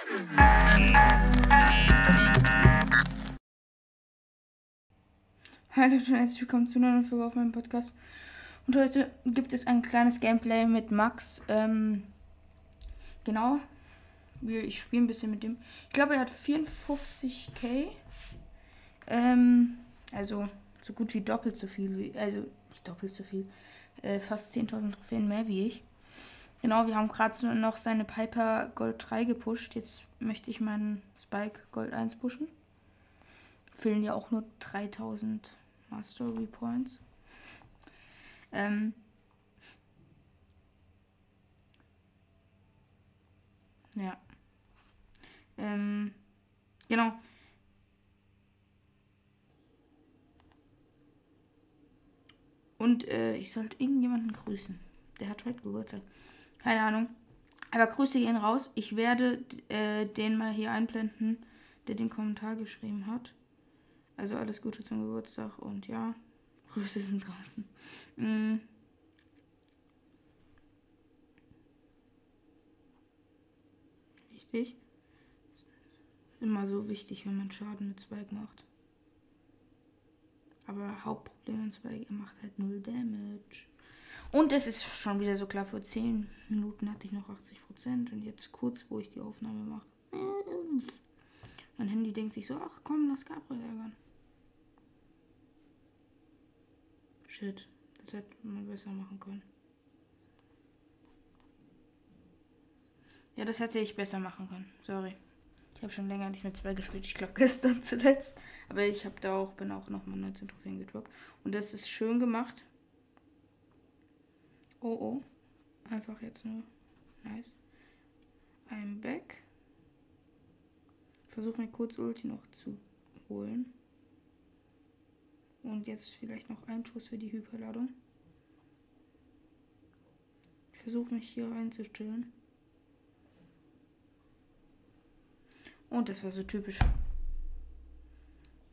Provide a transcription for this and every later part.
Hallo und herzlich willkommen zu einer neuen Folge auf meinem Podcast. Und heute gibt es ein kleines Gameplay mit Max. Ähm, genau. Ich spiele ein bisschen mit dem. Ich glaube, er hat 54k. Ähm, also so gut wie doppelt so viel wie. Also nicht doppelt so viel. Äh, fast 10.000 Trophäen mehr wie ich. Genau, wir haben gerade noch seine Piper Gold 3 gepusht. Jetzt möchte ich meinen Spike Gold 1 pushen. Fehlen ja auch nur 3000 Mastery Points. Ähm. Ja. Ähm. Genau. Und äh, ich sollte irgendjemanden grüßen. Der hat heute Geburtstag. Keine Ahnung. Aber Grüße gehen raus. Ich werde äh, den mal hier einblenden, der den Kommentar geschrieben hat. Also alles Gute zum Geburtstag und ja, Grüße sind draußen. Mhm. Wichtig. Immer so wichtig, wenn man Schaden mit Spike macht. Aber Hauptproblem mit Spike, er macht halt null Damage. Und es ist schon wieder so klar, vor 10 Minuten hatte ich noch 80% und jetzt kurz, wo ich die Aufnahme mache. Mein Handy denkt sich so, ach komm, lass Gabriel ärgern. Shit, das hätte man besser machen können. Ja, das hätte ich besser machen können. Sorry. Ich habe schon länger nicht mehr zwei gespielt. Ich glaube gestern zuletzt. Aber ich habe da auch, bin auch nochmal 19 Trophäen gedroppt. Und das ist schön gemacht. Oh oh. Einfach jetzt nur. Nice. I'm back. Versuche mir kurz Ulti noch zu holen. Und jetzt vielleicht noch ein Schuss für die Hyperladung. Ich versuche mich hier reinzustellen. Und das war so typisch.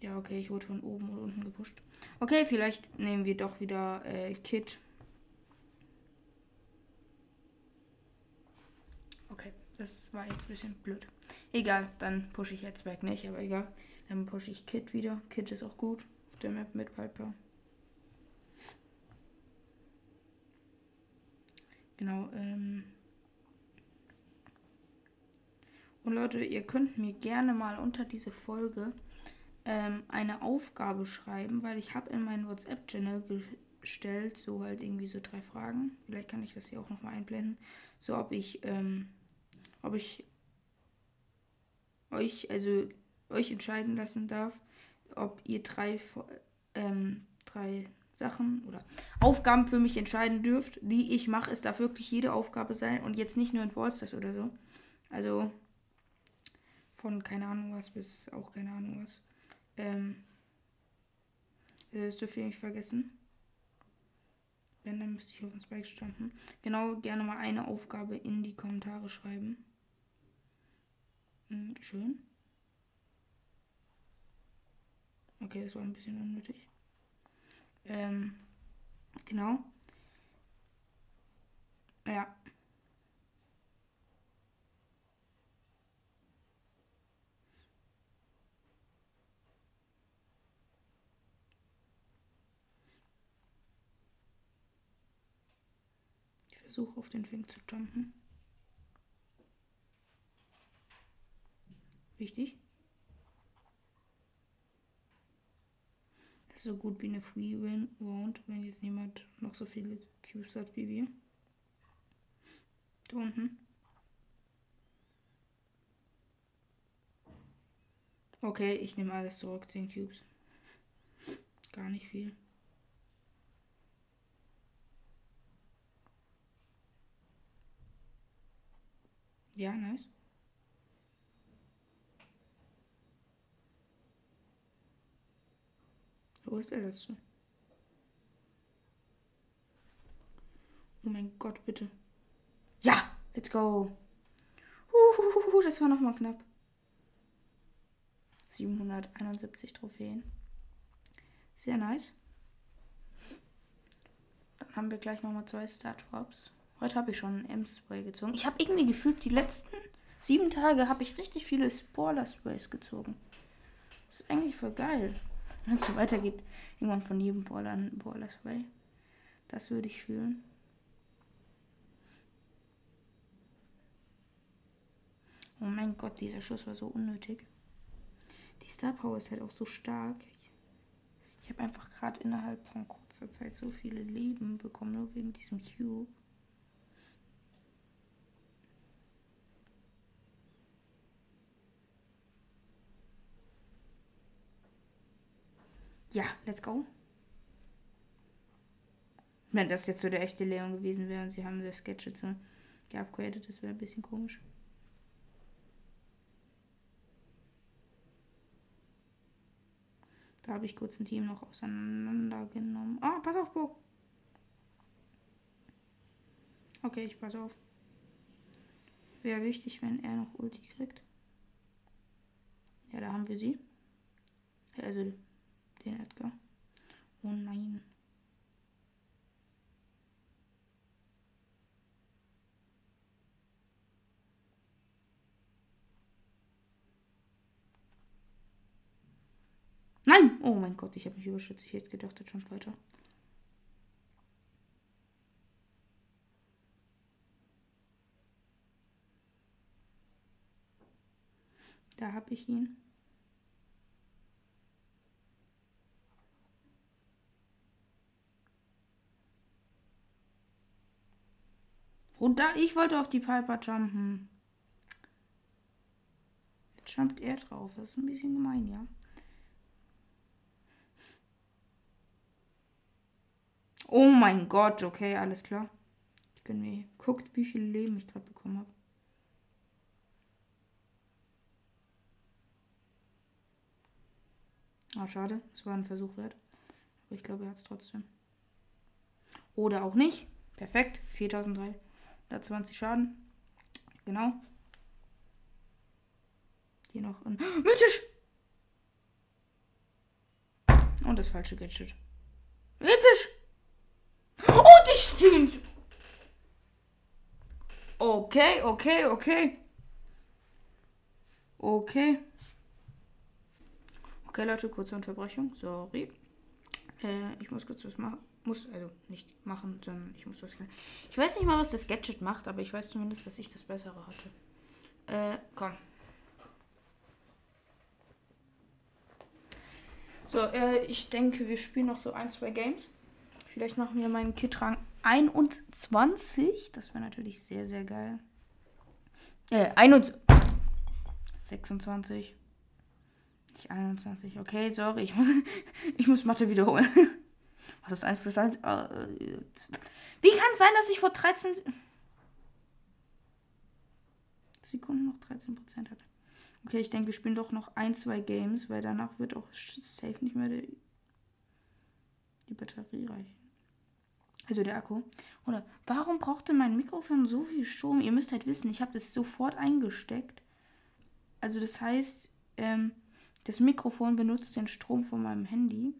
Ja, okay, ich wurde von oben und unten gepusht. Okay, vielleicht nehmen wir doch wieder äh, Kit Das war jetzt ein bisschen blöd. Egal, dann pushe ich jetzt weg nicht, aber egal. Dann pushe ich Kit wieder. Kit ist auch gut auf der Map mit Piper. Genau, ähm. Und Leute, ihr könnt mir gerne mal unter diese Folge ähm, eine Aufgabe schreiben, weil ich habe in meinen WhatsApp-Channel gestellt, so halt irgendwie so drei Fragen. Vielleicht kann ich das hier auch nochmal einblenden. So, ob ich ähm, ob ich euch, also euch entscheiden lassen darf, ob ihr drei, ähm, drei Sachen oder Aufgaben für mich entscheiden dürft, die ich mache. Es darf wirklich jede Aufgabe sein und jetzt nicht nur in Ballstars oder so. Also von keine Ahnung was bis auch keine Ahnung was. Ähm, das dürft ihr nicht vergessen. Wenn, dann müsste ich auf den Spike standen. Genau, gerne mal eine Aufgabe in die Kommentare schreiben. Hm, schön. Okay, das war ein bisschen unnötig. Ähm, genau. Ja. Ich versuche auf den Fink zu jumpen. Wichtig. Das ist so gut wie eine Free Win Round, wenn jetzt niemand noch so viele Cubes hat wie wir. Da unten. Okay, ich nehme alles zurück. 10 Cubes. Gar nicht viel. Ja, nice. Ist der letzte? Oh mein Gott, bitte. Ja, let's go. Uhuhu, das war nochmal knapp. 771 Trophäen. Sehr nice. Dann haben wir gleich nochmal zwei Start Drops. Heute habe ich schon einen M-Spray gezogen. Ich habe irgendwie gefühlt, die letzten sieben Tage habe ich richtig viele Spoiler-Sprays gezogen. Das ist eigentlich voll geil. Wenn es so weitergeht, irgendwann von jedem Baller ein Baller-Spray. Das würde ich fühlen. Oh mein Gott, dieser Schuss war so unnötig. Die Star Power ist halt auch so stark. Ich habe einfach gerade innerhalb von kurzer Zeit so viele Leben bekommen, nur wegen diesem Cube. Ja, let's go. Wenn das jetzt so der echte Leon gewesen wäre und sie haben das Gadget so geupgradet, das wäre ein bisschen komisch. Da habe ich kurz ein Team noch auseinandergenommen. Ah, pass auf, Bo. Okay, ich pass auf. Wäre wichtig, wenn er noch Ulti kriegt. Ja, da haben wir sie. Also den Edgar. Oh nein. Nein! Oh mein Gott, ich habe mich überschätzt. Ich hätte gedacht, jetzt schon weiter. Da habe ich ihn. Und da, ich wollte auf die Piper jumpen. Jetzt jumpt er drauf. Das ist ein bisschen gemein, ja. Oh mein Gott, okay, alles klar. Ich gönne mir. Guckt, wie viel Leben ich gerade bekommen habe. Ah, schade. Es war ein Versuch wert. Aber ich glaube, er hat es trotzdem. Oder auch nicht. Perfekt. 4320 Schaden. Genau. Hier noch ein. Mythisch! Und das falsche Gadget. Episch! Oh, die stehen. Okay, okay, okay. Okay. Okay, Leute, kurze Unterbrechung. Sorry. Äh, ich muss kurz was machen. Muss, also nicht machen, sondern ich muss was. Ich weiß nicht mal, was das Gadget macht, aber ich weiß zumindest, dass ich das Bessere hatte. Äh, komm. So, äh, ich denke, wir spielen noch so ein, zwei Games. Vielleicht machen wir meinen Kit-Rang 21. Das wäre natürlich sehr, sehr geil. Äh, 21. 26. Nicht 21. Okay, sorry. Ich muss, ich muss Mathe wiederholen. Was ist 1 plus 1? Wie kann es sein, dass ich vor 13 Sekunden noch 13% hatte? Okay, ich denke, wir spielen doch noch ein, zwei Games, weil danach wird auch safe nicht mehr die, die Batterie reichen. Also der Akku. Oder warum brauchte mein Mikrofon so viel Strom? Ihr müsst halt wissen, ich habe das sofort eingesteckt. Also das heißt, ähm, das Mikrofon benutzt den Strom von meinem Handy.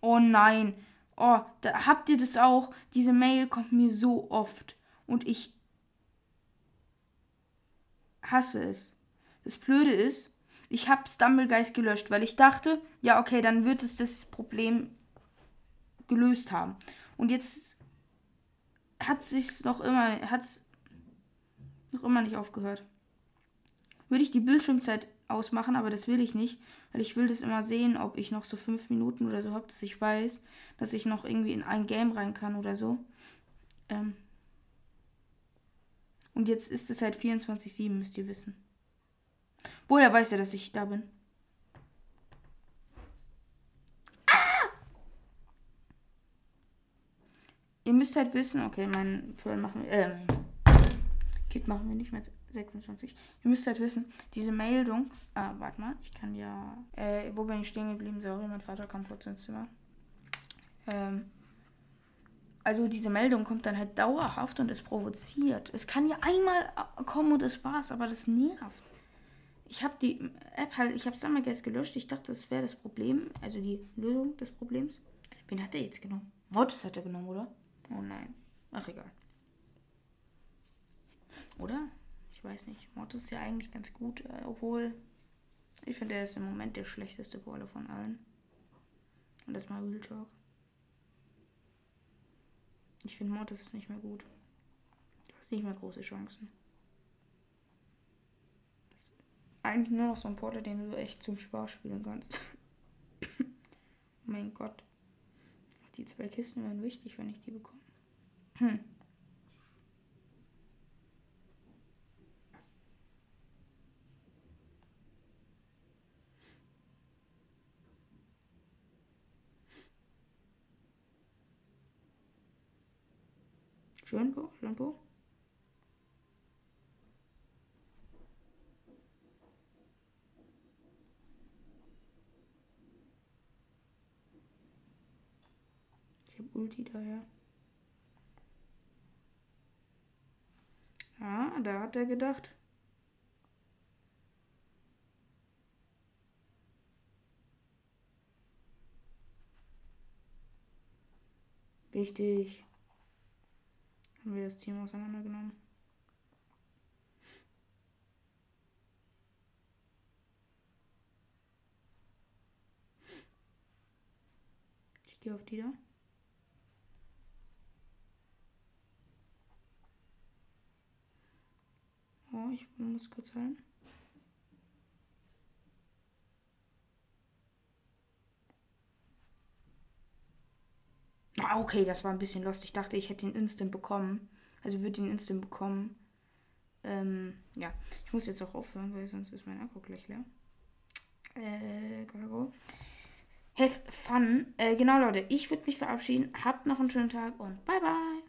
Oh nein. Oh, da habt ihr das auch. Diese Mail kommt mir so oft. Und ich hasse es. Das Blöde ist, ich habe Stumblegeist gelöscht, weil ich dachte, ja, okay, dann wird es das Problem gelöst haben. Und jetzt hat sich's noch immer, hat's noch immer nicht aufgehört. Würde ich die Bildschirmzeit ausmachen, aber das will ich nicht, weil ich will das immer sehen, ob ich noch so fünf Minuten oder so habe, dass ich weiß, dass ich noch irgendwie in ein Game rein kann oder so. Ähm und jetzt ist es halt 24-7, müsst ihr wissen. Woher weiß er, dass ich da bin? Ihr müsst halt wissen, okay, mein Pearl machen wir, ähm, Kit machen wir nicht mehr 26. Ihr müsst halt wissen, diese Meldung, ah, warte mal, ich kann ja, äh, wo bin ich stehen geblieben? Sorry, mein Vater kam kurz ins Zimmer. Ähm, also diese Meldung kommt dann halt dauerhaft und es provoziert. Es kann ja einmal kommen und es war's, aber das nervt. Ich habe die App halt, ich habe Summergeist gelöscht. Ich dachte, das wäre das Problem, also die Lösung des Problems. Wen hat er jetzt genommen? Mortis hat er genommen, oder? Oh nein. Ach, egal. Oder? Ich weiß nicht. Mortis ist ja eigentlich ganz gut, äh, obwohl ich finde, er ist im Moment der schlechteste Brawler von allen. Und das mal Real Talk. Ich finde Mortis ist nicht mehr gut. Du hast nicht mehr große Chancen. Das ist eigentlich nur noch so ein Porter, den du echt zum Spaß spielen kannst. mein Gott. Die zwei Kisten wären wichtig, wenn ich die bekomme. Hm. Schönbo, Schönbo. Ich habe Ulti daher. Ja, da hat er gedacht. Wichtig. Haben wir das Team auseinandergenommen. Ich gehe auf die da. Oh, ich muss kurz rein. Okay, das war ein bisschen lost. Ich dachte, ich hätte ihn instant bekommen. Also würde ihn instant bekommen. Ähm, ja. Ich muss jetzt auch aufhören, weil sonst ist mein Akku gleich leer. Äh. Have fun. Äh, genau, Leute. Ich würde mich verabschieden. Habt noch einen schönen Tag und bye bye.